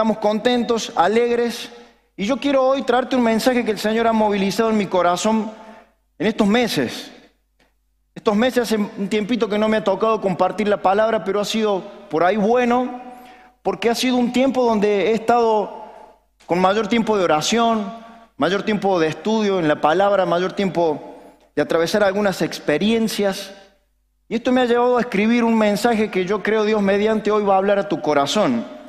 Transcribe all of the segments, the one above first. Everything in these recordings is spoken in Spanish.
Estamos contentos, alegres. Y yo quiero hoy traerte un mensaje que el Señor ha movilizado en mi corazón en estos meses. Estos meses hace un tiempito que no me ha tocado compartir la palabra, pero ha sido por ahí bueno, porque ha sido un tiempo donde he estado con mayor tiempo de oración, mayor tiempo de estudio en la palabra, mayor tiempo de atravesar algunas experiencias. Y esto me ha llevado a escribir un mensaje que yo creo Dios mediante hoy va a hablar a tu corazón.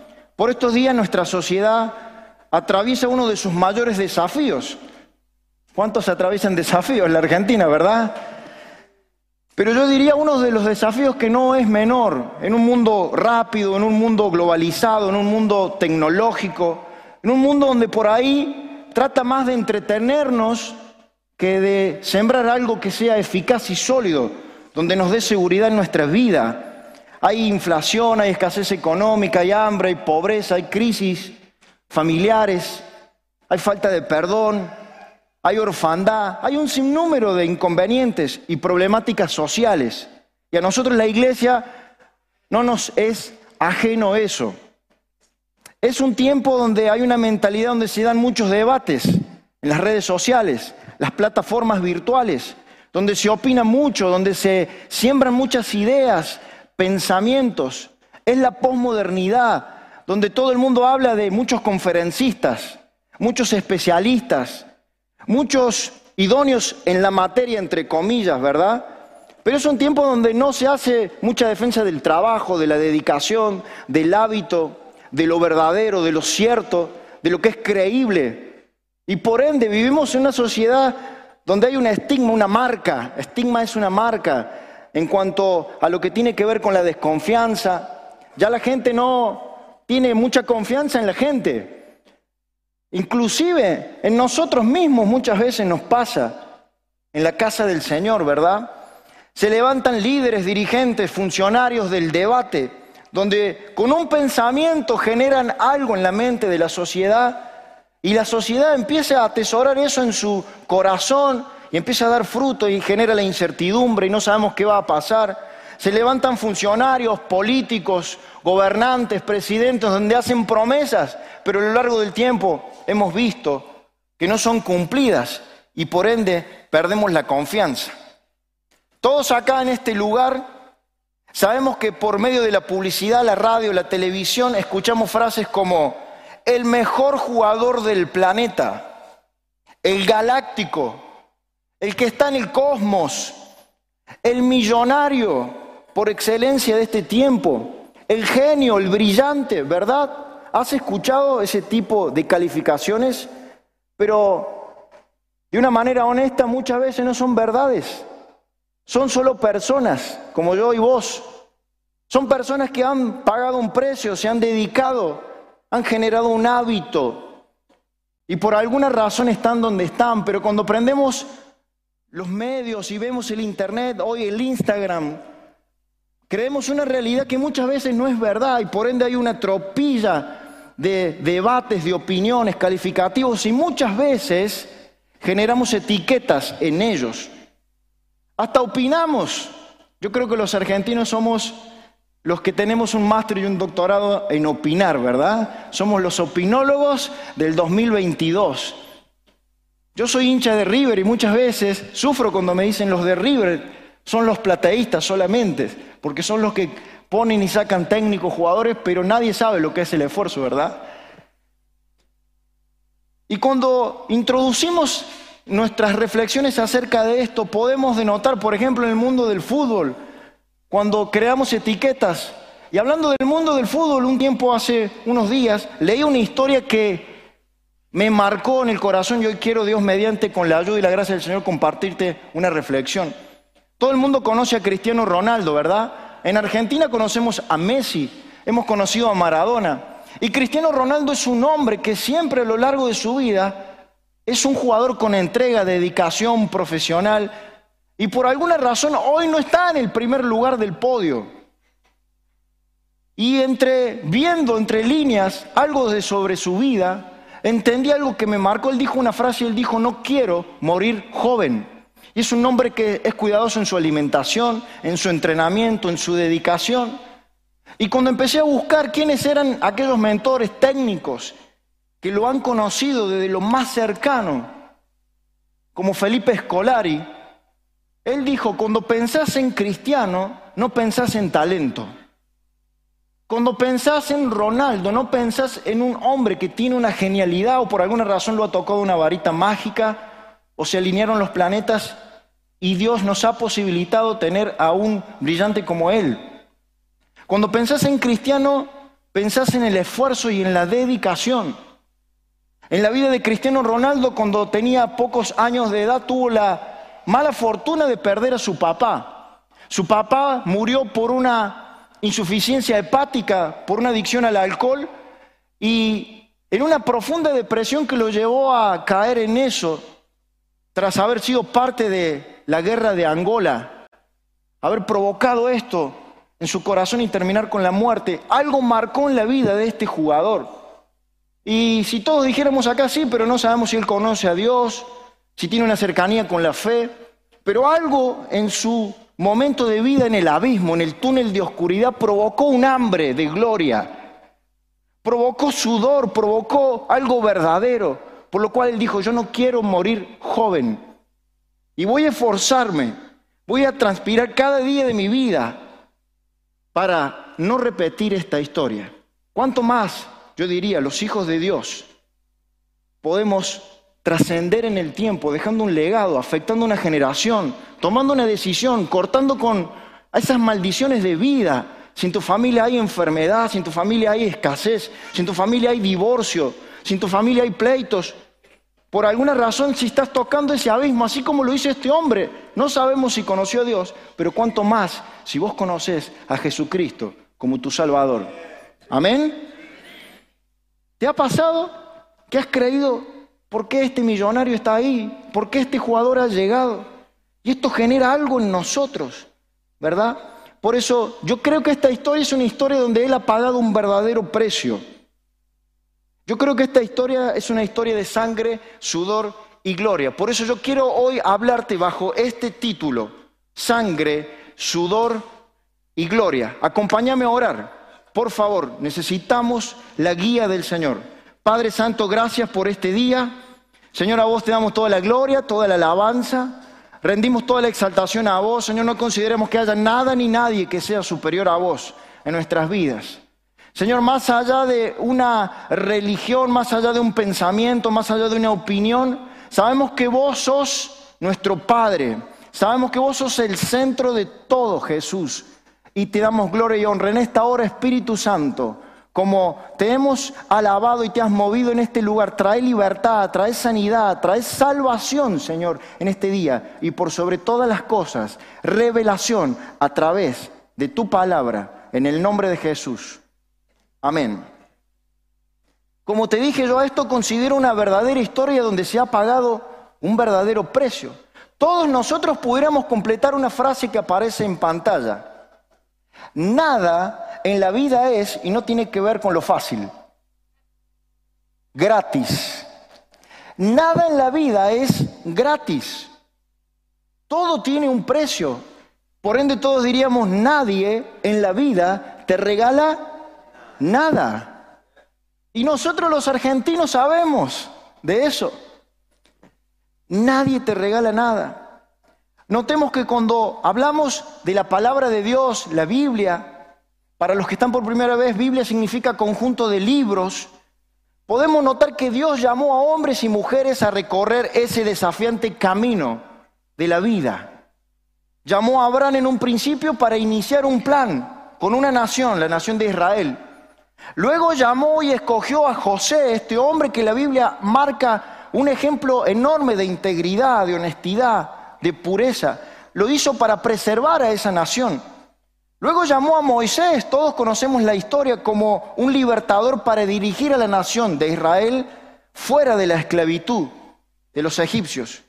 Por estos días nuestra sociedad atraviesa uno de sus mayores desafíos. ¿Cuántos atraviesan desafíos en la Argentina, verdad? Pero yo diría uno de los desafíos que no es menor en un mundo rápido, en un mundo globalizado, en un mundo tecnológico, en un mundo donde por ahí trata más de entretenernos que de sembrar algo que sea eficaz y sólido, donde nos dé seguridad en nuestra vida. Hay inflación, hay escasez económica, hay hambre, hay pobreza, hay crisis familiares, hay falta de perdón, hay orfandad, hay un sinnúmero de inconvenientes y problemáticas sociales. Y a nosotros la iglesia no nos es ajeno eso. Es un tiempo donde hay una mentalidad donde se dan muchos debates en las redes sociales, las plataformas virtuales, donde se opina mucho, donde se siembran muchas ideas, pensamientos. Es la posmodernidad, donde todo el mundo habla de muchos conferencistas, muchos especialistas, muchos idóneos en la materia, entre comillas, ¿verdad? Pero es un tiempo donde no se hace mucha defensa del trabajo, de la dedicación, del hábito, de lo verdadero, de lo cierto, de lo que es creíble. Y por ende vivimos en una sociedad donde hay un estigma, una marca. Estigma es una marca en cuanto a lo que tiene que ver con la desconfianza. Ya la gente no tiene mucha confianza en la gente. Inclusive en nosotros mismos muchas veces nos pasa, en la casa del Señor, ¿verdad? Se levantan líderes, dirigentes, funcionarios del debate, donde con un pensamiento generan algo en la mente de la sociedad y la sociedad empieza a atesorar eso en su corazón y empieza a dar fruto y genera la incertidumbre y no sabemos qué va a pasar. Se levantan funcionarios, políticos, gobernantes, presidentes, donde hacen promesas, pero a lo largo del tiempo hemos visto que no son cumplidas y por ende perdemos la confianza. Todos acá en este lugar sabemos que por medio de la publicidad, la radio, la televisión, escuchamos frases como el mejor jugador del planeta, el galáctico, el que está en el cosmos, el millonario por excelencia de este tiempo, el genio, el brillante, ¿verdad? ¿Has escuchado ese tipo de calificaciones? Pero de una manera honesta muchas veces no son verdades. Son solo personas, como yo y vos. Son personas que han pagado un precio, se han dedicado, han generado un hábito y por alguna razón están donde están. Pero cuando prendemos los medios y vemos el Internet, hoy el Instagram, creemos una realidad que muchas veces no es verdad y por ende hay una tropilla de debates, de opiniones, calificativos y muchas veces generamos etiquetas en ellos. Hasta opinamos. Yo creo que los argentinos somos los que tenemos un máster y un doctorado en opinar, ¿verdad? Somos los opinólogos del 2022. Yo soy hincha de River y muchas veces sufro cuando me dicen los de River son los plateístas solamente, porque son los que ponen y sacan técnicos, jugadores, pero nadie sabe lo que es el esfuerzo, ¿verdad? Y cuando introducimos nuestras reflexiones acerca de esto, podemos denotar, por ejemplo, en el mundo del fútbol, cuando creamos etiquetas. Y hablando del mundo del fútbol, un tiempo hace unos días, leí una historia que me marcó en el corazón y hoy quiero, Dios, mediante, con la ayuda y la gracia del Señor, compartirte una reflexión. Todo el mundo conoce a Cristiano Ronaldo, ¿verdad? En Argentina conocemos a Messi, hemos conocido a Maradona. Y Cristiano Ronaldo es un hombre que siempre a lo largo de su vida es un jugador con entrega, dedicación profesional. Y por alguna razón hoy no está en el primer lugar del podio. Y entre viendo entre líneas algo de sobre su vida, entendí algo que me marcó. Él dijo una frase, él dijo, no quiero morir joven. Y es un hombre que es cuidadoso en su alimentación, en su entrenamiento, en su dedicación. Y cuando empecé a buscar quiénes eran aquellos mentores técnicos que lo han conocido desde lo más cercano, como Felipe Scolari, él dijo, cuando pensás en cristiano, no pensás en talento. Cuando pensás en Ronaldo, no pensás en un hombre que tiene una genialidad o por alguna razón lo ha tocado una varita mágica o se alinearon los planetas y Dios nos ha posibilitado tener a un brillante como él. Cuando pensás en cristiano, pensás en el esfuerzo y en la dedicación. En la vida de Cristiano Ronaldo, cuando tenía pocos años de edad, tuvo la mala fortuna de perder a su papá. Su papá murió por una insuficiencia hepática por una adicción al alcohol y en una profunda depresión que lo llevó a caer en eso, tras haber sido parte de la guerra de Angola, haber provocado esto en su corazón y terminar con la muerte, algo marcó en la vida de este jugador. Y si todos dijéramos acá sí, pero no sabemos si él conoce a Dios, si tiene una cercanía con la fe, pero algo en su momento de vida en el abismo, en el túnel de oscuridad, provocó un hambre de gloria, provocó sudor, provocó algo verdadero, por lo cual él dijo, yo no quiero morir joven y voy a esforzarme, voy a transpirar cada día de mi vida para no repetir esta historia. ¿Cuánto más, yo diría, los hijos de Dios podemos trascender en el tiempo, dejando un legado, afectando una generación, tomando una decisión, cortando con esas maldiciones de vida. Si en tu familia hay enfermedad, si en tu familia hay escasez, si en tu familia hay divorcio, si en tu familia hay pleitos, por alguna razón si estás tocando ese abismo, así como lo hizo este hombre, no sabemos si conoció a Dios, pero cuanto más si vos conoces a Jesucristo como tu Salvador. Amén. ¿Te ha pasado que has creído ¿Por qué este millonario está ahí? ¿Por qué este jugador ha llegado? Y esto genera algo en nosotros, ¿verdad? Por eso yo creo que esta historia es una historia donde Él ha pagado un verdadero precio. Yo creo que esta historia es una historia de sangre, sudor y gloria. Por eso yo quiero hoy hablarte bajo este título, sangre, sudor y gloria. Acompáñame a orar. Por favor, necesitamos la guía del Señor. Padre Santo, gracias por este día. Señor, a vos te damos toda la gloria, toda la alabanza. Rendimos toda la exaltación a vos. Señor, no consideremos que haya nada ni nadie que sea superior a vos en nuestras vidas. Señor, más allá de una religión, más allá de un pensamiento, más allá de una opinión, sabemos que vos sos nuestro Padre. Sabemos que vos sos el centro de todo, Jesús. Y te damos gloria y honra en esta hora, Espíritu Santo como te hemos alabado y te has movido en este lugar, trae libertad, trae sanidad, trae salvación, Señor, en este día. Y por sobre todas las cosas, revelación a través de tu palabra, en el nombre de Jesús. Amén. Como te dije yo, esto considero una verdadera historia donde se ha pagado un verdadero precio. Todos nosotros pudiéramos completar una frase que aparece en pantalla. Nada en la vida es, y no tiene que ver con lo fácil, gratis. Nada en la vida es gratis. Todo tiene un precio. Por ende todos diríamos, nadie en la vida te regala nada. Y nosotros los argentinos sabemos de eso. Nadie te regala nada. Notemos que cuando hablamos de la palabra de Dios, la Biblia, para los que están por primera vez, Biblia significa conjunto de libros. Podemos notar que Dios llamó a hombres y mujeres a recorrer ese desafiante camino de la vida. Llamó a Abraham en un principio para iniciar un plan con una nación, la nación de Israel. Luego llamó y escogió a José, este hombre que la Biblia marca un ejemplo enorme de integridad, de honestidad, de pureza. Lo hizo para preservar a esa nación. Luego llamó a Moisés, todos conocemos la historia, como un libertador para dirigir a la nación de Israel fuera de la esclavitud de los egipcios.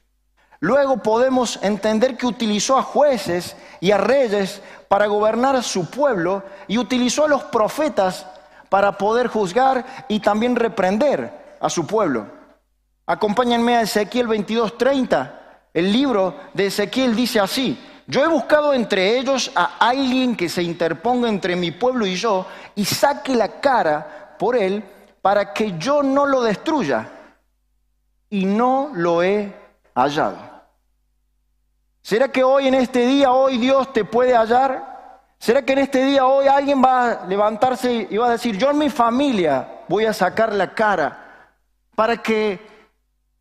Luego podemos entender que utilizó a jueces y a reyes para gobernar a su pueblo y utilizó a los profetas para poder juzgar y también reprender a su pueblo. Acompáñenme a Ezequiel 22:30. El libro de Ezequiel dice así, yo he buscado entre ellos a alguien que se interponga entre mi pueblo y yo y saque la cara por él para que yo no lo destruya. Y no lo he hallado. ¿Será que hoy en este día, hoy Dios te puede hallar? ¿Será que en este día, hoy alguien va a levantarse y va a decir, yo en mi familia voy a sacar la cara para que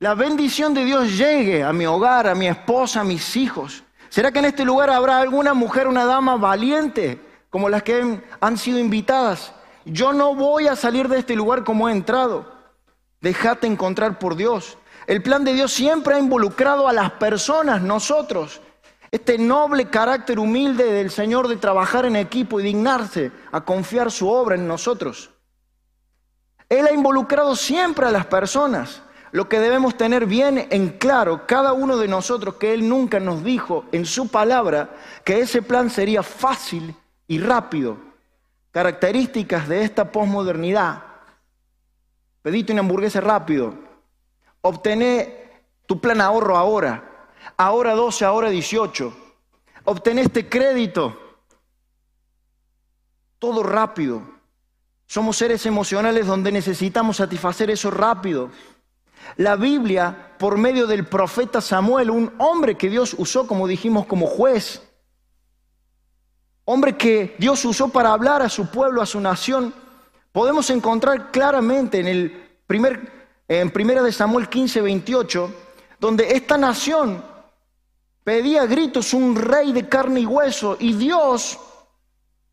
la bendición de Dios llegue a mi hogar, a mi esposa, a mis hijos? ¿Será que en este lugar habrá alguna mujer, una dama valiente como las que han sido invitadas? Yo no voy a salir de este lugar como he entrado. Déjate encontrar por Dios. El plan de Dios siempre ha involucrado a las personas, nosotros. Este noble carácter humilde del Señor de trabajar en equipo y dignarse a confiar su obra en nosotros. Él ha involucrado siempre a las personas lo que debemos tener bien en claro cada uno de nosotros, que Él nunca nos dijo en su palabra que ese plan sería fácil y rápido. Características de esta posmodernidad. Pedite una hamburguesa rápido. Obtené tu plan ahorro ahora. Ahora 12, ahora 18. Obtené este crédito. Todo rápido. Somos seres emocionales donde necesitamos satisfacer eso rápido. La Biblia, por medio del profeta Samuel, un hombre que Dios usó, como dijimos, como juez, hombre que Dios usó para hablar a su pueblo, a su nación, podemos encontrar claramente en el primer en primera de Samuel 15, 28, donde esta nación pedía gritos un rey de carne y hueso y Dios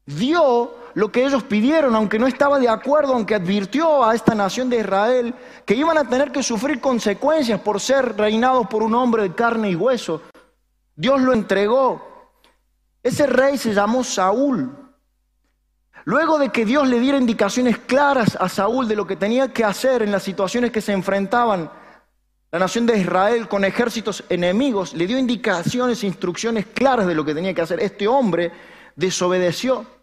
dio lo que ellos pidieron, aunque no estaba de acuerdo, aunque advirtió a esta nación de Israel que iban a tener que sufrir consecuencias por ser reinados por un hombre de carne y hueso. Dios lo entregó. Ese rey se llamó Saúl. Luego de que Dios le diera indicaciones claras a Saúl de lo que tenía que hacer en las situaciones que se enfrentaban la nación de Israel con ejércitos enemigos, le dio indicaciones, e instrucciones claras de lo que tenía que hacer. Este hombre desobedeció.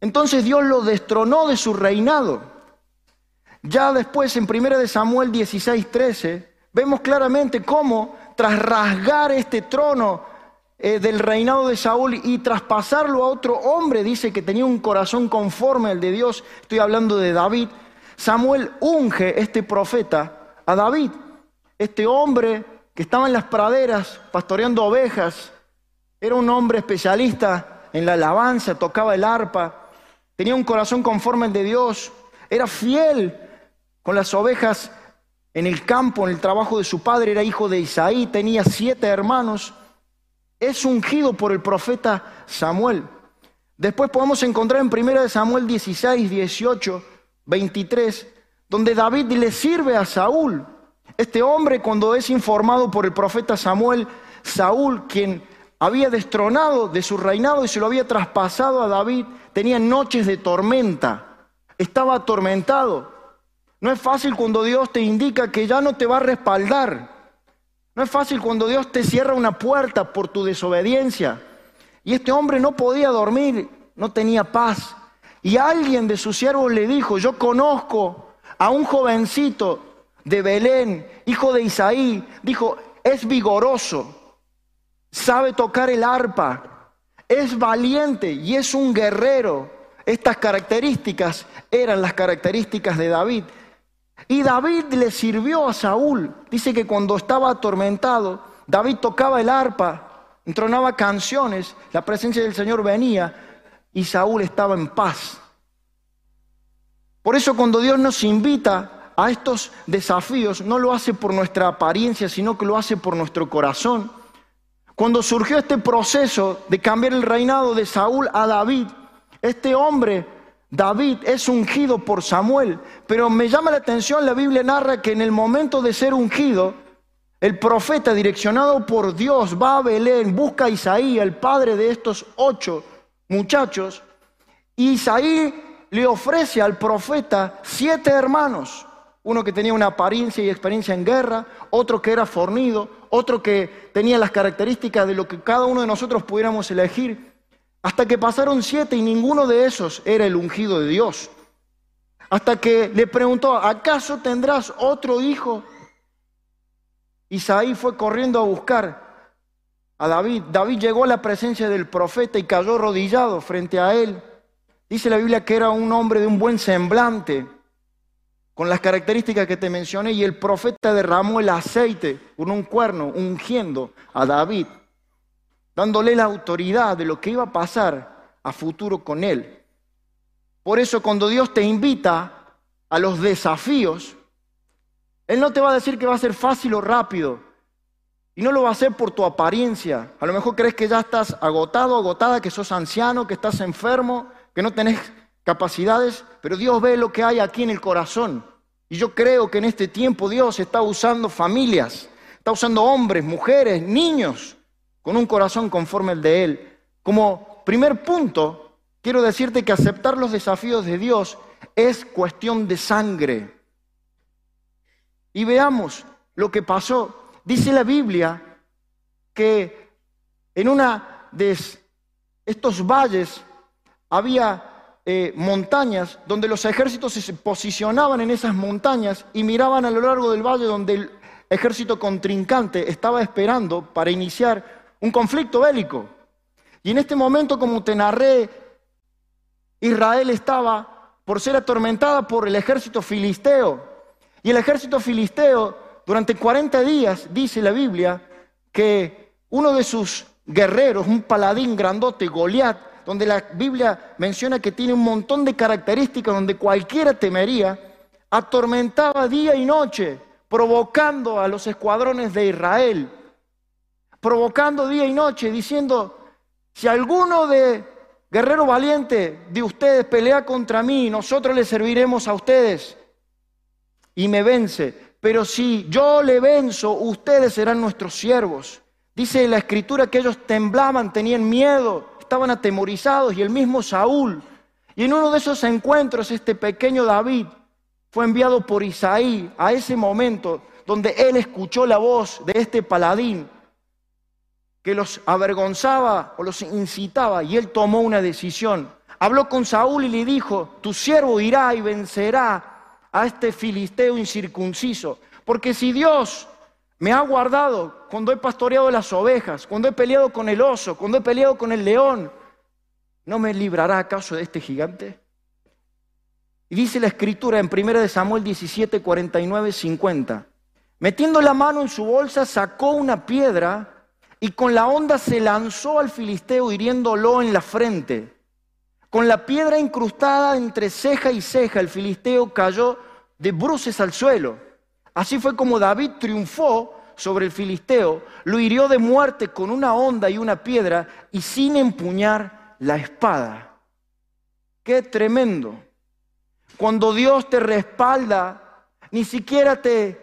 Entonces Dios lo destronó de su reinado. Ya después en 1 de Samuel 16, 13, vemos claramente cómo tras rasgar este trono eh, del reinado de Saúl y traspasarlo a otro hombre, dice que tenía un corazón conforme al de Dios, estoy hablando de David, Samuel unge este profeta a David, este hombre que estaba en las praderas pastoreando ovejas, era un hombre especialista en la alabanza, tocaba el arpa, tenía un corazón conforme al de Dios, era fiel con las ovejas en el campo, en el trabajo de su padre, era hijo de Isaí, tenía siete hermanos, es ungido por el profeta Samuel. Después podemos encontrar en 1 Samuel 16, 18, 23, donde David le sirve a Saúl. Este hombre cuando es informado por el profeta Samuel, Saúl, quien había destronado de su reinado y se lo había traspasado a David, tenía noches de tormenta, estaba atormentado. No es fácil cuando Dios te indica que ya no te va a respaldar. No es fácil cuando Dios te cierra una puerta por tu desobediencia. Y este hombre no podía dormir, no tenía paz. Y alguien de sus siervos le dijo, yo conozco a un jovencito de Belén, hijo de Isaí, dijo, es vigoroso, sabe tocar el arpa, es valiente y es un guerrero. Estas características eran las características de David. Y David le sirvió a Saúl. Dice que cuando estaba atormentado, David tocaba el arpa, entronaba canciones, la presencia del Señor venía y Saúl estaba en paz. Por eso cuando Dios nos invita a estos desafíos, no lo hace por nuestra apariencia, sino que lo hace por nuestro corazón. Cuando surgió este proceso de cambiar el reinado de Saúl a David, este hombre, David, es ungido por Samuel. Pero me llama la atención, la Biblia narra que en el momento de ser ungido, el profeta direccionado por Dios va a Belén, busca a Isaí, el padre de estos ocho muchachos, y Isaí le ofrece al profeta siete hermanos uno que tenía una apariencia y experiencia en guerra, otro que era fornido, otro que tenía las características de lo que cada uno de nosotros pudiéramos elegir, hasta que pasaron siete y ninguno de esos era el ungido de Dios. Hasta que le preguntó, ¿acaso tendrás otro hijo? Isaí fue corriendo a buscar a David. David llegó a la presencia del profeta y cayó arrodillado frente a él. Dice la Biblia que era un hombre de un buen semblante, con las características que te mencioné, y el profeta derramó el aceite con un cuerno, ungiendo a David, dándole la autoridad de lo que iba a pasar a futuro con él. Por eso cuando Dios te invita a los desafíos, Él no te va a decir que va a ser fácil o rápido, y no lo va a hacer por tu apariencia. A lo mejor crees que ya estás agotado, agotada, que sos anciano, que estás enfermo, que no tenés capacidades, pero Dios ve lo que hay aquí en el corazón. Y yo creo que en este tiempo Dios está usando familias, está usando hombres, mujeres, niños, con un corazón conforme al de Él. Como primer punto, quiero decirte que aceptar los desafíos de Dios es cuestión de sangre. Y veamos lo que pasó. Dice la Biblia que en una de estos valles había eh, montañas donde los ejércitos se posicionaban en esas montañas y miraban a lo largo del valle donde el ejército contrincante estaba esperando para iniciar un conflicto bélico. Y en este momento, como te narré, Israel estaba por ser atormentada por el ejército filisteo. Y el ejército filisteo, durante 40 días, dice la Biblia, que uno de sus guerreros, un paladín grandote, Goliat, donde la Biblia menciona que tiene un montón de características donde cualquiera temería, atormentaba día y noche, provocando a los escuadrones de Israel, provocando día y noche, diciendo, si alguno de guerrero valiente de ustedes pelea contra mí, nosotros le serviremos a ustedes y me vence. Pero si yo le venzo, ustedes serán nuestros siervos. Dice la escritura que ellos temblaban, tenían miedo, estaban atemorizados y el mismo Saúl. Y en uno de esos encuentros este pequeño David fue enviado por Isaí a ese momento donde él escuchó la voz de este paladín que los avergonzaba o los incitaba y él tomó una decisión. Habló con Saúl y le dijo, tu siervo irá y vencerá a este filisteo incircunciso, porque si Dios me ha guardado cuando he pastoreado las ovejas, cuando he peleado con el oso, cuando he peleado con el león. ¿No me librará acaso de este gigante? Y dice la escritura en 1 Samuel 17, 49, 50. Metiendo la mano en su bolsa, sacó una piedra y con la onda se lanzó al filisteo hiriéndolo en la frente. Con la piedra incrustada entre ceja y ceja, el filisteo cayó de bruces al suelo. Así fue como David triunfó sobre el filisteo, lo hirió de muerte con una honda y una piedra y sin empuñar la espada. Qué tremendo. Cuando Dios te respalda, ni siquiera te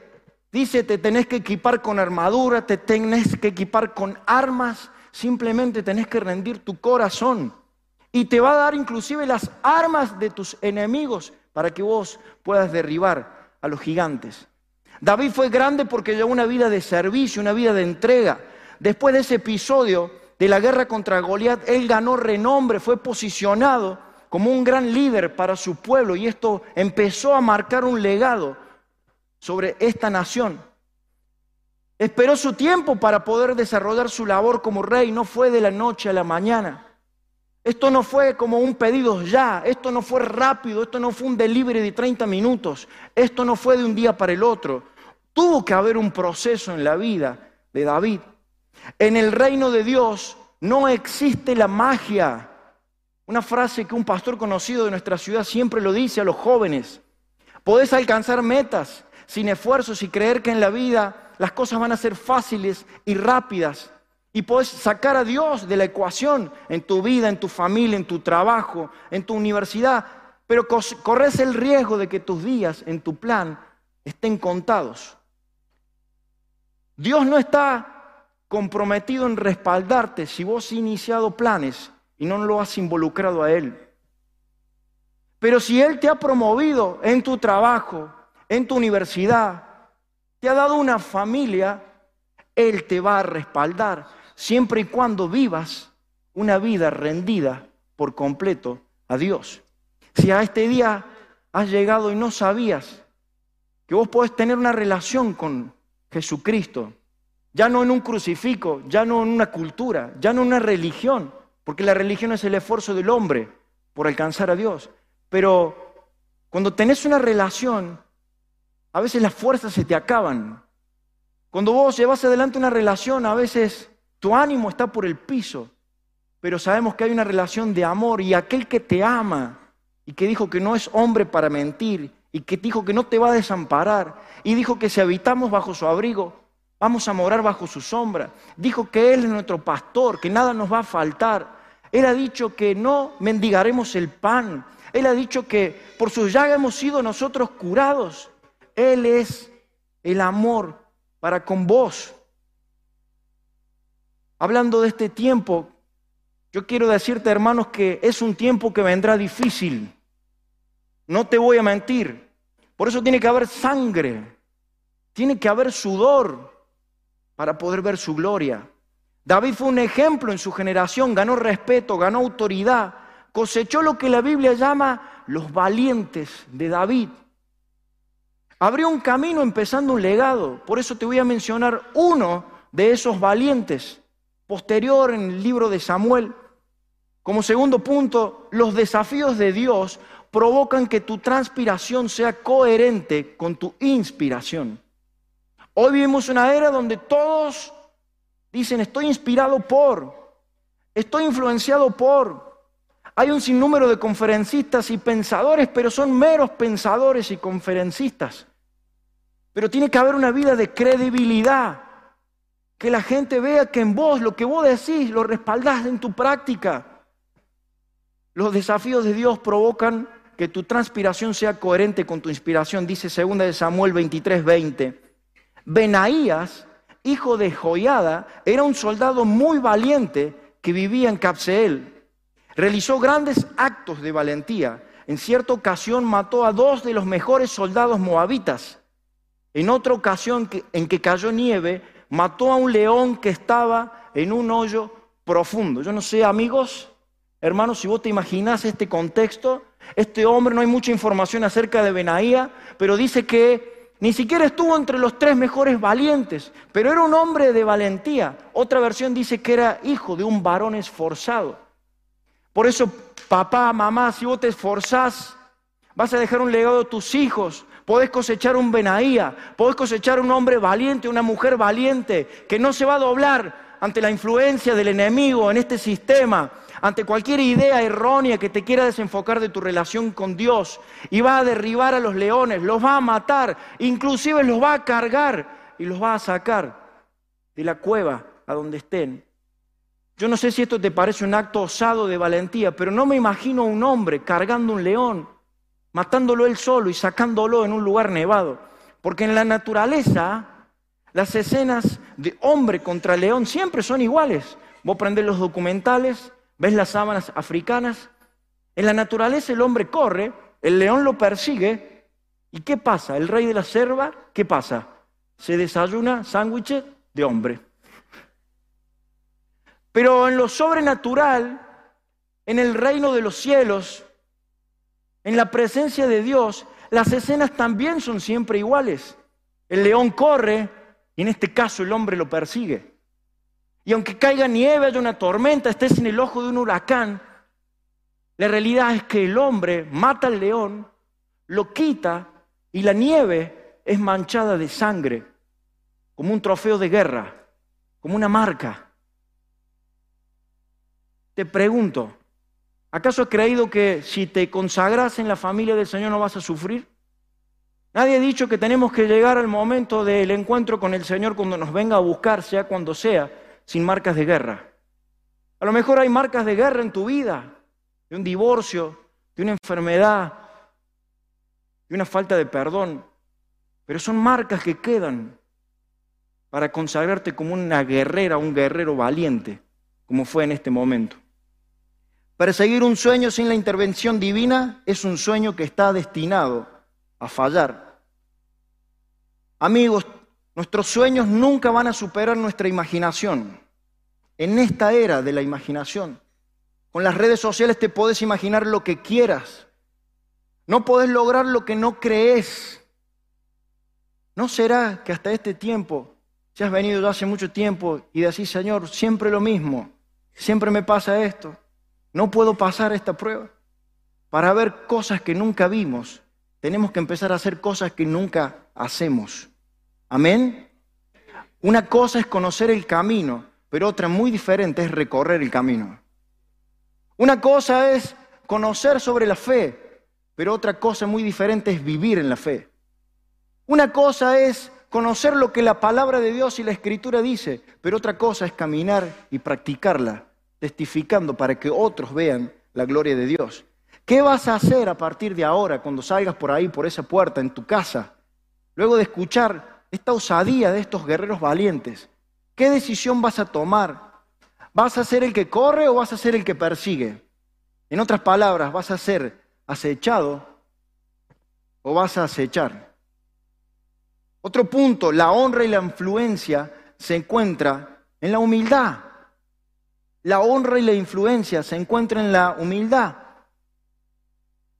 dice te tenés que equipar con armadura, te tenés que equipar con armas, simplemente tenés que rendir tu corazón. Y te va a dar inclusive las armas de tus enemigos para que vos puedas derribar a los gigantes. David fue grande porque llevó una vida de servicio, una vida de entrega. Después de ese episodio de la guerra contra Goliat, él ganó renombre, fue posicionado como un gran líder para su pueblo y esto empezó a marcar un legado sobre esta nación. Esperó su tiempo para poder desarrollar su labor como rey, no fue de la noche a la mañana. Esto no fue como un pedido ya, esto no fue rápido, esto no fue un delivery de 30 minutos, esto no fue de un día para el otro. Tuvo que haber un proceso en la vida de David. En el reino de Dios no existe la magia. Una frase que un pastor conocido de nuestra ciudad siempre lo dice a los jóvenes. Podés alcanzar metas sin esfuerzos y creer que en la vida las cosas van a ser fáciles y rápidas. Y podés sacar a Dios de la ecuación en tu vida, en tu familia, en tu trabajo, en tu universidad. Pero corres el riesgo de que tus días en tu plan estén contados. Dios no está comprometido en respaldarte si vos has iniciado planes y no lo has involucrado a Él. Pero si Él te ha promovido en tu trabajo, en tu universidad, te ha dado una familia, Él te va a respaldar siempre y cuando vivas una vida rendida por completo a Dios. Si a este día has llegado y no sabías que vos podés tener una relación con Jesucristo, ya no en un crucifijo, ya no en una cultura, ya no en una religión, porque la religión es el esfuerzo del hombre por alcanzar a Dios. Pero cuando tenés una relación, a veces las fuerzas se te acaban. Cuando vos llevas adelante una relación, a veces tu ánimo está por el piso, pero sabemos que hay una relación de amor y aquel que te ama y que dijo que no es hombre para mentir y que dijo que no te va a desamparar y dijo que si habitamos bajo su abrigo, vamos a morar bajo su sombra. Dijo que Él es nuestro pastor, que nada nos va a faltar. Él ha dicho que no mendigaremos el pan. Él ha dicho que por su llaga hemos sido nosotros curados. Él es el amor para con vos. Hablando de este tiempo, yo quiero decirte, hermanos, que es un tiempo que vendrá difícil. No te voy a mentir. Por eso tiene que haber sangre, tiene que haber sudor para poder ver su gloria. David fue un ejemplo en su generación, ganó respeto, ganó autoridad, cosechó lo que la Biblia llama los valientes de David. Abrió un camino empezando un legado. Por eso te voy a mencionar uno de esos valientes, posterior en el libro de Samuel. Como segundo punto, los desafíos de Dios provocan que tu transpiración sea coherente con tu inspiración. Hoy vivimos una era donde todos dicen, estoy inspirado por, estoy influenciado por. Hay un sinnúmero de conferencistas y pensadores, pero son meros pensadores y conferencistas. Pero tiene que haber una vida de credibilidad. Que la gente vea que en vos lo que vos decís lo respaldás en tu práctica. Los desafíos de Dios provocan que tu transpiración sea coherente con tu inspiración, dice 2 de Samuel 23, 20. Benaías, hijo de Joiada, era un soldado muy valiente que vivía en Capseel. Realizó grandes actos de valentía. En cierta ocasión mató a dos de los mejores soldados moabitas en otra ocasión en que cayó nieve, mató a un león que estaba en un hoyo profundo. Yo no sé, amigos, hermanos, si vos te imaginás este contexto, este hombre, no hay mucha información acerca de Benaía, pero dice que ni siquiera estuvo entre los tres mejores valientes, pero era un hombre de valentía. Otra versión dice que era hijo de un varón esforzado. Por eso, papá, mamá, si vos te esforzás, vas a dejar un legado a tus hijos, podés cosechar un Benaía, podés cosechar un hombre valiente, una mujer valiente, que no se va a doblar ante la influencia del enemigo en este sistema, ante cualquier idea errónea que te quiera desenfocar de tu relación con Dios y va a derribar a los leones, los va a matar, inclusive los va a cargar y los va a sacar de la cueva a donde estén. Yo no sé si esto te parece un acto osado de valentía, pero no me imagino un hombre cargando un león matándolo él solo y sacándolo en un lugar nevado. Porque en la naturaleza las escenas de hombre contra león siempre son iguales. Vos prendés los documentales, ves las sábanas africanas. En la naturaleza el hombre corre, el león lo persigue. ¿Y qué pasa? El rey de la selva, ¿qué pasa? Se desayuna sándwiches de hombre. Pero en lo sobrenatural, en el reino de los cielos, en la presencia de Dios, las escenas también son siempre iguales. El león corre y en este caso el hombre lo persigue. Y aunque caiga nieve, haya una tormenta, estés en el ojo de un huracán, la realidad es que el hombre mata al león, lo quita y la nieve es manchada de sangre, como un trofeo de guerra, como una marca. Te pregunto, ¿Acaso has creído que si te consagras en la familia del Señor no vas a sufrir? Nadie ha dicho que tenemos que llegar al momento del encuentro con el Señor cuando nos venga a buscar, sea cuando sea, sin marcas de guerra. A lo mejor hay marcas de guerra en tu vida, de un divorcio, de una enfermedad, de una falta de perdón, pero son marcas que quedan para consagrarte como una guerrera, un guerrero valiente, como fue en este momento. Perseguir un sueño sin la intervención divina es un sueño que está destinado a fallar. Amigos, nuestros sueños nunca van a superar nuestra imaginación. En esta era de la imaginación, con las redes sociales te puedes imaginar lo que quieras. No podés lograr lo que no crees. ¿No será que hasta este tiempo Si has venido ya hace mucho tiempo y decís, Señor, siempre lo mismo, siempre me pasa esto, no puedo pasar esta prueba. Para ver cosas que nunca vimos, tenemos que empezar a hacer cosas que nunca hacemos. Amén. Una cosa es conocer el camino, pero otra muy diferente es recorrer el camino. Una cosa es conocer sobre la fe, pero otra cosa muy diferente es vivir en la fe. Una cosa es conocer lo que la palabra de Dios y la escritura dice, pero otra cosa es caminar y practicarla, testificando para que otros vean la gloria de Dios. ¿Qué vas a hacer a partir de ahora cuando salgas por ahí, por esa puerta, en tu casa, luego de escuchar esta osadía de estos guerreros valientes? ¿Qué decisión vas a tomar? ¿Vas a ser el que corre o vas a ser el que persigue? En otras palabras, ¿vas a ser acechado o vas a acechar? Otro punto, la honra y la influencia se encuentra en la humildad. La honra y la influencia se encuentran en la humildad.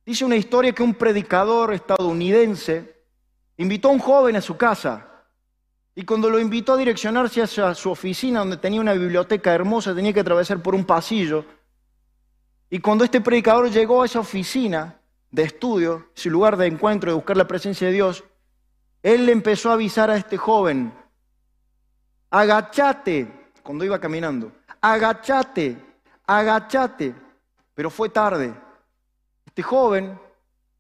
Dice una historia que un predicador estadounidense invitó a un joven a su casa y cuando lo invitó a direccionarse hacia su oficina donde tenía una biblioteca hermosa tenía que atravesar por un pasillo y cuando este predicador llegó a esa oficina de estudio, su lugar de encuentro, de buscar la presencia de Dios, él le empezó a avisar a este joven, agachate, cuando iba caminando, agachate, agachate, pero fue tarde. Este joven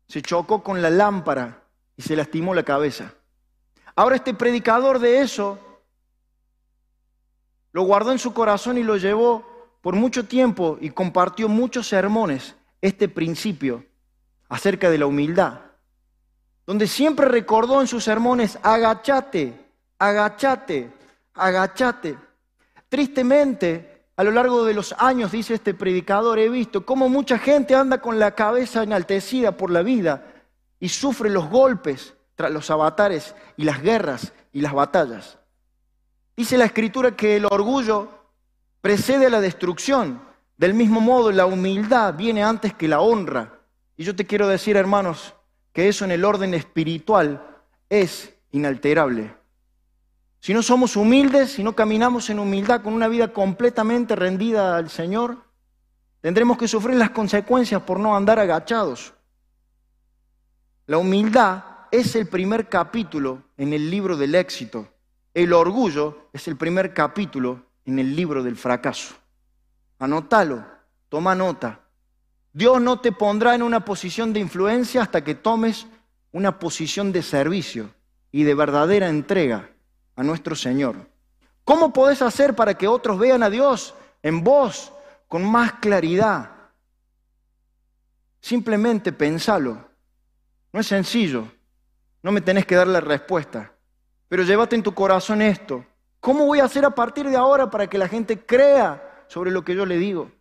se chocó con la lámpara y se lastimó la cabeza. Ahora este predicador de eso lo guardó en su corazón y lo llevó por mucho tiempo y compartió muchos sermones este principio acerca de la humildad, donde siempre recordó en sus sermones, agachate, agachate, agachate. Tristemente, a lo largo de los años, dice este predicador, he visto cómo mucha gente anda con la cabeza enaltecida por la vida y sufre los golpes los avatares y las guerras y las batallas. Dice la escritura que el orgullo precede a la destrucción. Del mismo modo, la humildad viene antes que la honra. Y yo te quiero decir, hermanos, que eso en el orden espiritual es inalterable. Si no somos humildes, si no caminamos en humildad con una vida completamente rendida al Señor, tendremos que sufrir las consecuencias por no andar agachados. La humildad es el primer capítulo en el libro del éxito. El orgullo es el primer capítulo en el libro del fracaso. Anótalo, toma nota. Dios no te pondrá en una posición de influencia hasta que tomes una posición de servicio y de verdadera entrega a nuestro Señor. ¿Cómo podés hacer para que otros vean a Dios en vos con más claridad? Simplemente pensalo. No es sencillo. No me tenés que dar la respuesta. Pero llévate en tu corazón esto. ¿Cómo voy a hacer a partir de ahora para que la gente crea sobre lo que yo le digo?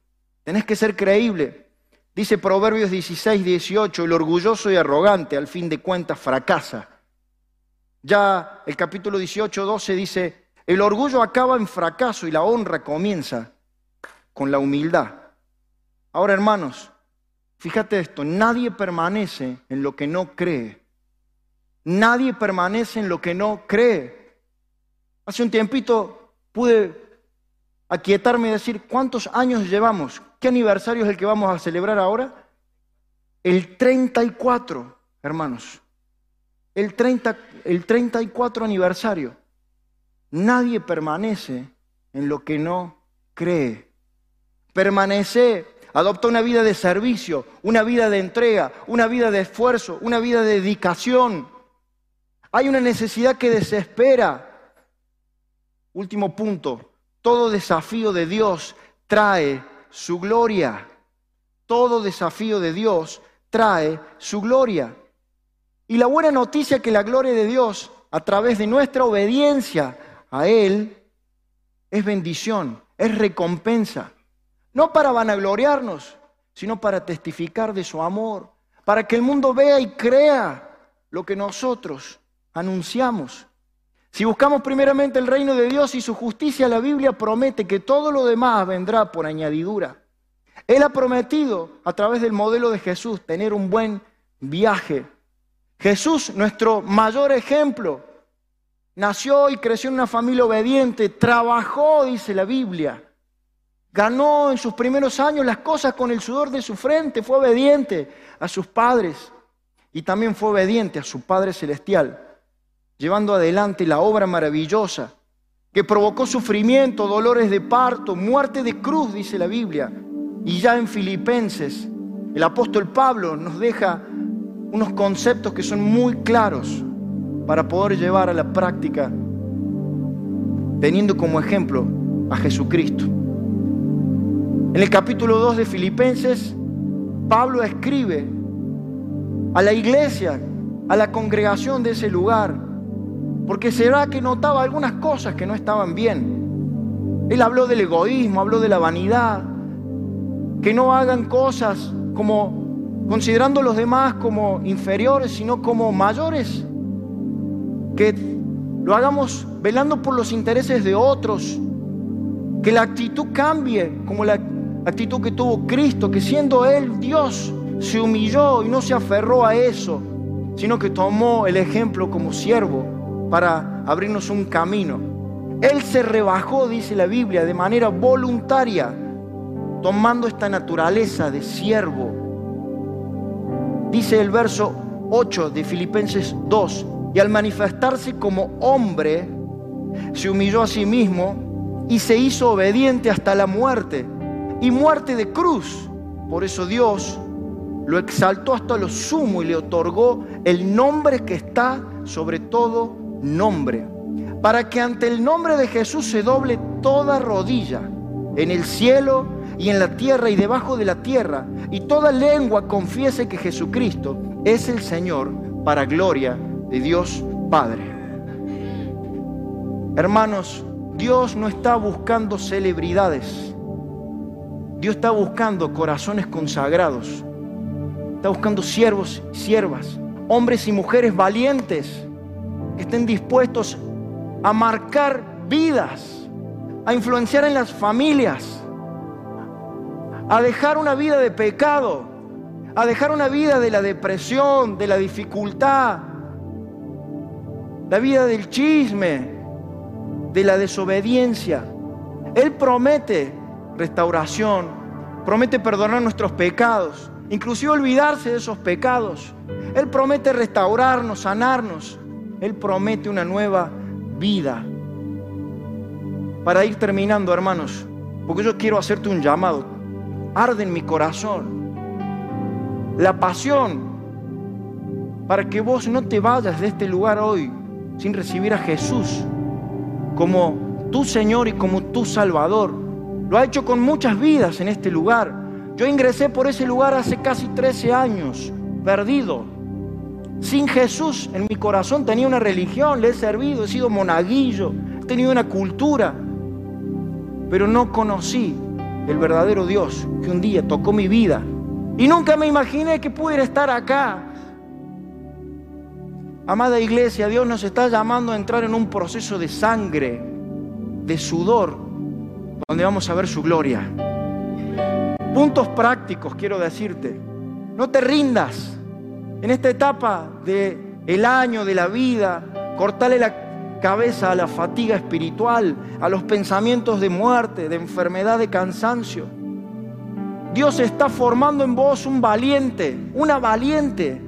Tenés que ser creíble. Dice Proverbios 16, 18, el orgulloso y arrogante al fin de cuentas fracasa. Ya el capítulo 18, 12 dice, el orgullo acaba en fracaso y la honra comienza con la humildad. Ahora, hermanos, fíjate esto, nadie permanece en lo que no cree. Nadie permanece en lo que no cree. Hace un tiempito pude aquietarme y decir, ¿cuántos años llevamos? ¿Qué aniversario es el que vamos a celebrar ahora? El 34, hermanos. El, 30, el 34 aniversario. Nadie permanece en lo que no cree. Permanece, adopta una vida de servicio, una vida de entrega, una vida de esfuerzo, una vida de dedicación. Hay una necesidad que desespera Último punto, todo desafío de Dios trae su gloria. Todo desafío de Dios trae su gloria. Y la buena noticia es que la gloria de Dios, a través de nuestra obediencia a Él, es bendición, es recompensa. No para vanagloriarnos, sino para testificar de su amor, para que el mundo vea y crea lo que nosotros anunciamos. Si buscamos primeramente el reino de Dios y su justicia, la Biblia promete que todo lo demás vendrá por añadidura. Él ha prometido, a través del modelo de Jesús, tener un buen viaje. Jesús, nuestro mayor ejemplo, nació y creció en una familia obediente, trabajó, dice la Biblia. Ganó en sus primeros años las cosas con el sudor de su frente, fue obediente a sus padres y también fue obediente a su Padre Celestial, llevando adelante la obra maravillosa que provocó sufrimiento, dolores de parto, muerte de cruz, dice la Biblia. Y ya en Filipenses, el apóstol Pablo nos deja unos conceptos que son muy claros para poder llevar a la práctica, teniendo como ejemplo a Jesucristo. En el capítulo 2 de Filipenses, Pablo escribe a la iglesia, a la congregación de ese lugar, porque será que notaba algunas cosas que no estaban bien. Él habló del egoísmo, habló de la vanidad, que no hagan cosas como considerando a los demás como inferiores, sino como mayores, que lo hagamos velando por los intereses de otros, que la actitud cambie como la actitud que tuvo Cristo, que siendo Él Dios, se humilló y no se aferró a eso, sino que tomó el ejemplo como siervo para abrirnos un camino. Él se rebajó, dice la Biblia, de manera voluntaria, tomando esta naturaleza de siervo. Dice el verso 8 de Filipenses 2, y al manifestarse como hombre, se humilló a sí mismo y se hizo obediente hasta la muerte, y muerte de cruz. Por eso Dios lo exaltó hasta lo sumo y le otorgó el nombre que está sobre todo nombre, para que ante el nombre de Jesús se doble toda rodilla, en el cielo y en la tierra y debajo de la tierra, y toda lengua confiese que Jesucristo es el Señor para gloria de Dios Padre. Hermanos, Dios no está buscando celebridades. Dios está buscando corazones consagrados Está buscando siervos siervas, hombres y mujeres valientes estén dispuestos a marcar vidas, a influenciar en las familias, a dejar una vida de pecado, a dejar una vida de la depresión, de la dificultad, la vida del chisme, de la desobediencia. Él promete restauración, promete perdonar nuestros pecados, inclusive olvidarse de esos pecados. Él promete restaurarnos, sanarnos. Él promete una nueva vida. Para ir terminando, hermanos, porque yo quiero hacerte un llamado. Arde en mi corazón la pasión para que vos no te vayas de este lugar hoy sin recibir a Jesús como tu Señor y como tu Salvador. Lo ha hecho con muchas vidas en este lugar. Yo ingresé por ese lugar hace casi 13 años, perdido. Sin Jesús en mi corazón tenía una religión, le he servido, he sido monaguillo, he tenido una cultura, pero no conocí el verdadero Dios que un día tocó mi vida. Y nunca me imaginé que pudiera estar acá. Amada iglesia, Dios nos está llamando a entrar en un proceso de sangre, de sudor, donde vamos a ver su gloria. Puntos prácticos quiero decirte. No te rindas. En esta etapa del el año de la vida, cortale la cabeza a la fatiga espiritual, a los pensamientos de muerte, de enfermedad, de cansancio. Dios está formando en vos un valiente, una valiente.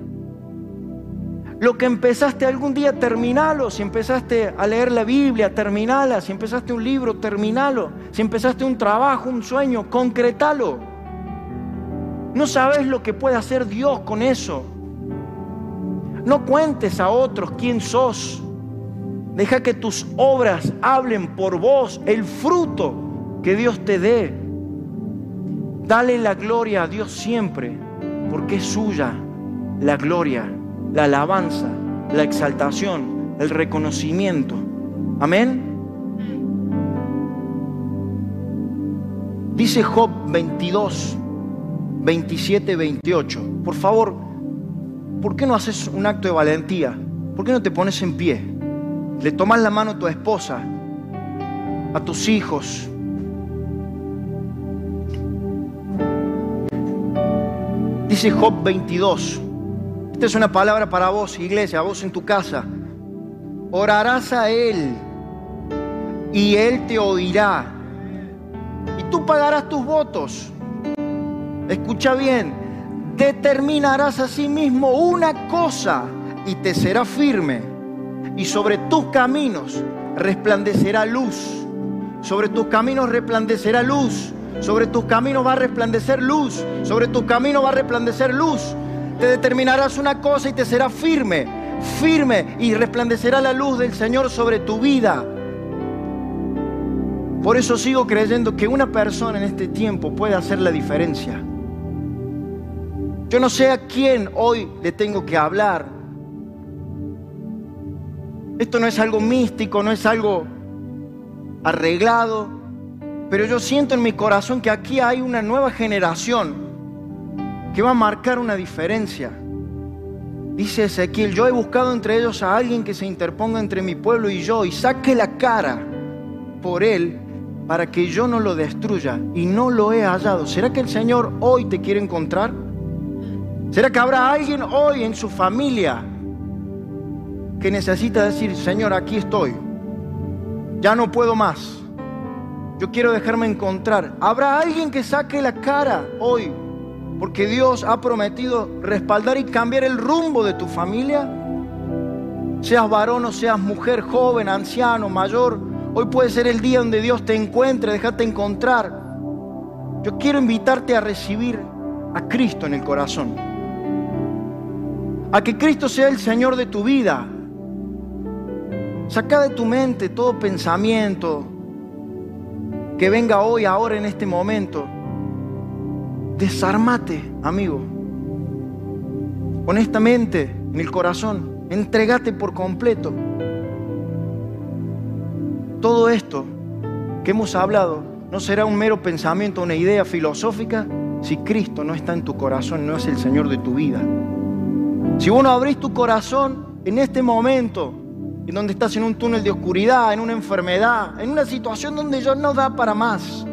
Lo que empezaste algún día, terminalo. Si empezaste a leer la Biblia, terminala. Si empezaste un libro, terminalo. Si empezaste un trabajo, un sueño, concretalo. No sabes lo que puede hacer Dios con eso. No cuentes a otros quién sos. Deja que tus obras hablen por vos, el fruto que Dios te dé. Dale la gloria a Dios siempre, porque es suya la gloria, la alabanza, la exaltación, el reconocimiento. Amén. Dice Job 22, 27, 28. Por favor, ¿por qué no haces un acto de valentía? ¿Por qué no te pones en pie? Le tomas la mano a tu esposa, a tus hijos. Dice Job 22. Esta es una palabra para vos, iglesia, vos en tu casa. orarás a Él y Él te oirá. Y tú pagarás tus votos. Escucha bien, determinarás a sí mismo una cosa y te será firme. Y sobre tus caminos resplandecerá luz. Sobre tus caminos resplandecerá luz. Sobre tus caminos va a resplandecer luz. Sobre tus caminos va a resplandecer luz. Te determinarás una cosa y te será firme. Firme y resplandecerá la luz del Señor sobre tu vida. Por eso sigo creyendo que una persona en este tiempo puede hacer la diferencia. Yo no sé a quién hoy le tengo que hablar. Esto no es algo místico, no es algo arreglado, pero yo siento en mi corazón que aquí hay una nueva generación que va a marcar una diferencia. Dice Ezequiel, yo he buscado entre ellos a alguien que se interponga entre mi pueblo y yo y saque la cara por él para que yo no lo destruya y no lo he hallado. ¿Será que el Señor hoy te quiere encontrar? ¿Será que habrá alguien hoy en su familia que necesita decir, Señor, aquí estoy, ya no puedo más, yo quiero dejarme encontrar? ¿Habrá alguien que saque la cara hoy? Porque Dios ha prometido respaldar y cambiar el rumbo de tu familia. Seas varón o seas mujer, joven, anciano, mayor, Hoy puede ser el día donde Dios te encuentre, déjate encontrar. Yo quiero invitarte a recibir a Cristo en el corazón. A que Cristo sea el Señor de tu vida. Saca de tu mente todo pensamiento que venga hoy, ahora, en este momento. Desarmate, amigo. Honestamente, en el corazón. Entregate por completo. Todo esto que hemos hablado no será un mero pensamiento, una idea filosófica, si Cristo no está en tu corazón, no es el Señor de tu vida. Si vos no abrís tu corazón en este momento, en donde estás en un túnel de oscuridad, en una enfermedad, en una situación donde ya no da para más,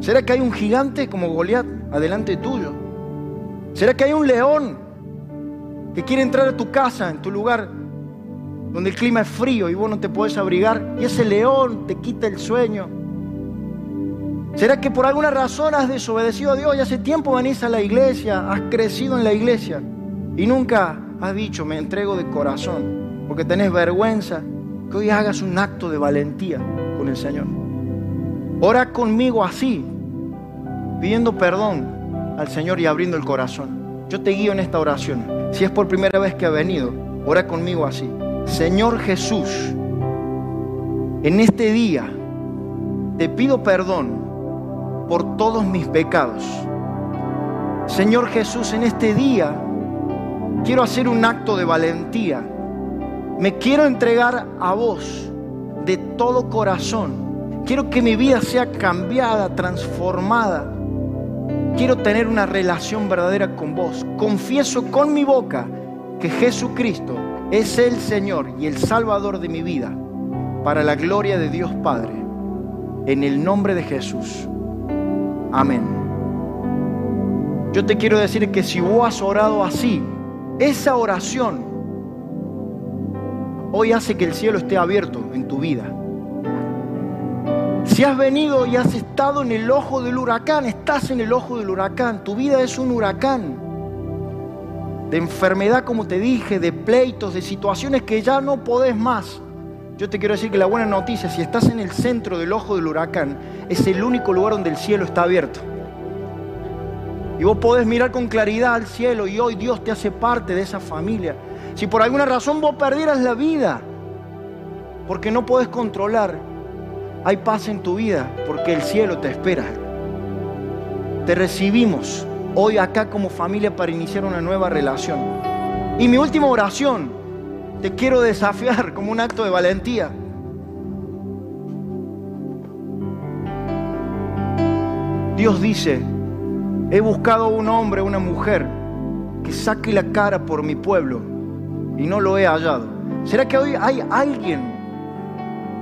¿será que hay un gigante como Goliat adelante tuyo? ¿Será que hay un león que quiere entrar a tu casa, en tu lugar donde el clima es frío y vos no te puedes abrigar, y ese león te quita el sueño. ¿Será que por alguna razón has desobedecido a Dios y hace tiempo venís a la iglesia, has crecido en la iglesia y nunca has dicho, me entrego de corazón, porque tenés vergüenza, que hoy hagas un acto de valentía con el Señor? Ora conmigo así, pidiendo perdón al Señor y abriendo el corazón. Yo te guío en esta oración. Si es por primera vez que ha venido, ora conmigo así. Señor Jesús, en este día te pido perdón por todos mis pecados. Señor Jesús, en este día quiero hacer un acto de valentía. Me quiero entregar a vos de todo corazón. Quiero que mi vida sea cambiada, transformada. Quiero tener una relación verdadera con vos. Confieso con mi boca que Jesucristo es el Señor y el Salvador de mi vida, para la gloria de Dios Padre, en el nombre de Jesús. Amén. Yo te quiero decir que si vos has orado así, esa oración hoy hace que el cielo esté abierto en tu vida. Si has venido y has estado en el ojo del huracán, estás en el ojo del huracán, tu vida es un huracán de enfermedad, como te dije, de pleitos, de situaciones que ya no podés más. Yo te quiero decir que la buena noticia, si estás en el centro del ojo del huracán, es el único lugar donde el cielo está abierto. Y vos podés mirar con claridad al cielo y hoy Dios te hace parte de esa familia. Si por alguna razón vos perdieras la vida, porque no podés controlar, hay paz en tu vida, porque el cielo te espera. Te recibimos hoy acá como familia para iniciar una nueva relación. Y mi última oración, te quiero desafiar como un acto de valentía. Dios dice, he buscado un hombre, una mujer que saque la cara por mi pueblo y no lo he hallado. ¿Será que hoy hay alguien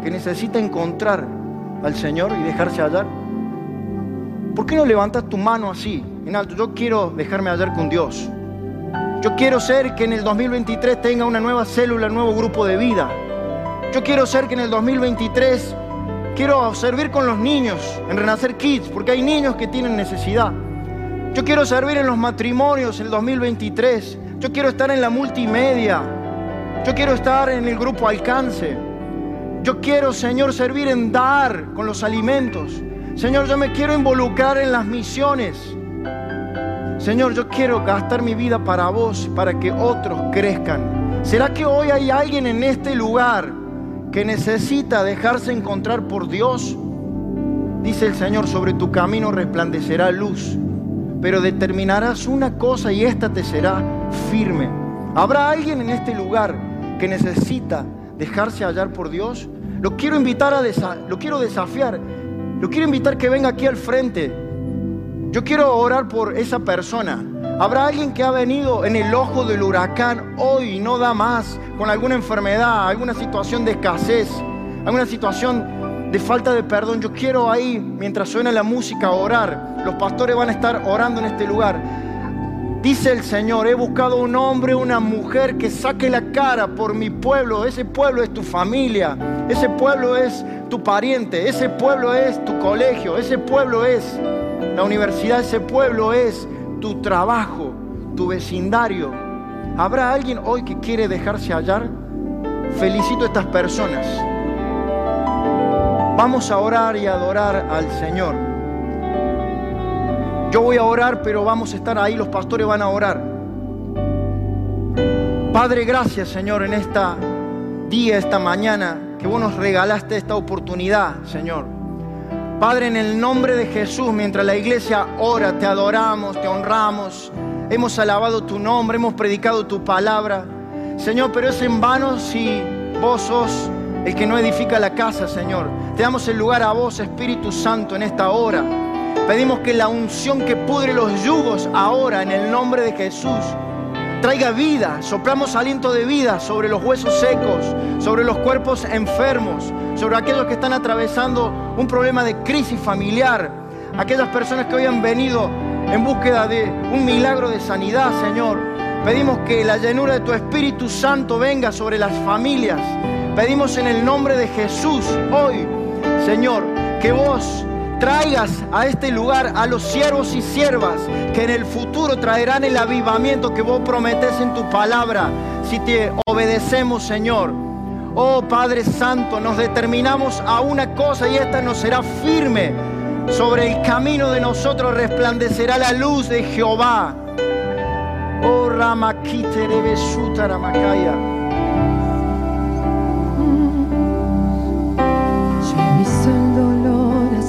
que necesita encontrar al Señor y dejarse hallar? ¿Por qué no levantas tu mano así? en alto, yo quiero dejarme hallar con Dios. Yo quiero ser que en el 2023 tenga una nueva célula, un nuevo grupo de vida. Yo quiero ser que en el 2023 quiero servir con los niños en Renacer Kids, porque hay niños que tienen necesidad. Yo quiero servir en los matrimonios en el 2023. Yo quiero estar en la multimedia. Yo quiero estar en el grupo Alcance. Yo quiero, Señor, servir en dar con los alimentos. Señor, yo me quiero involucrar en las misiones. Señor, yo quiero gastar mi vida para vos, para que otros crezcan. ¿Será que hoy hay alguien en este lugar que necesita dejarse encontrar por Dios? Dice el Señor, sobre tu camino resplandecerá luz, pero determinarás una cosa y esta te será firme. ¿Habrá alguien en este lugar que necesita dejarse hallar por Dios? Lo quiero invitar a lo quiero desafiar. Lo quiero invitar que venga aquí al frente. Yo quiero orar por esa persona. Habrá alguien que ha venido en el ojo del huracán hoy y no da más, con alguna enfermedad, alguna situación de escasez, alguna situación de falta de perdón. Yo quiero ahí, mientras suena la música, orar. Los pastores van a estar orando en este lugar. Dice el Señor, he buscado un hombre, una mujer que saque la cara por mi pueblo. Ese pueblo es tu familia, ese pueblo es tu pariente, ese pueblo es tu colegio, ese pueblo es la universidad, ese pueblo es tu trabajo, tu vecindario. ¿Habrá alguien hoy que quiere dejarse hallar? Felicito a estas personas. Vamos a orar y adorar al Señor. Yo voy a orar, pero vamos a estar ahí, los pastores van a orar. Padre, gracias Señor en esta día, esta mañana, que vos nos regalaste esta oportunidad, Señor. Padre, en el nombre de Jesús, mientras la iglesia ora, te adoramos, te honramos, hemos alabado tu nombre, hemos predicado tu palabra. Señor, pero es en vano si vos sos el que no edifica la casa, Señor. Te damos el lugar a vos, Espíritu Santo, en esta hora. Pedimos que la unción que pudre los yugos ahora en el nombre de Jesús traiga vida. Soplamos aliento de vida sobre los huesos secos, sobre los cuerpos enfermos, sobre aquellos que están atravesando un problema de crisis familiar, aquellas personas que hoy han venido en búsqueda de un milagro de sanidad, Señor. Pedimos que la llenura de tu Espíritu Santo venga sobre las familias. Pedimos en el nombre de Jesús hoy, Señor, que vos traigas a este lugar a los siervos y siervas que en el futuro traerán el avivamiento que vos prometes en tu palabra si te obedecemos, Señor. Oh Padre Santo, nos determinamos a una cosa y esta nos será firme. Sobre el camino de nosotros resplandecerá la luz de Jehová. Oh Ramakite Ramakaya.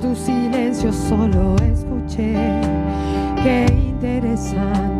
tu silencio solo escuché. Qué interesante.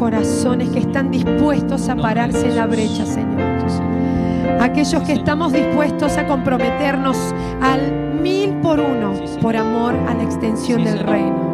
corazones que están dispuestos a pararse en la brecha, Señor. Aquellos que estamos dispuestos a comprometernos al mil por uno por amor a la extensión del reino.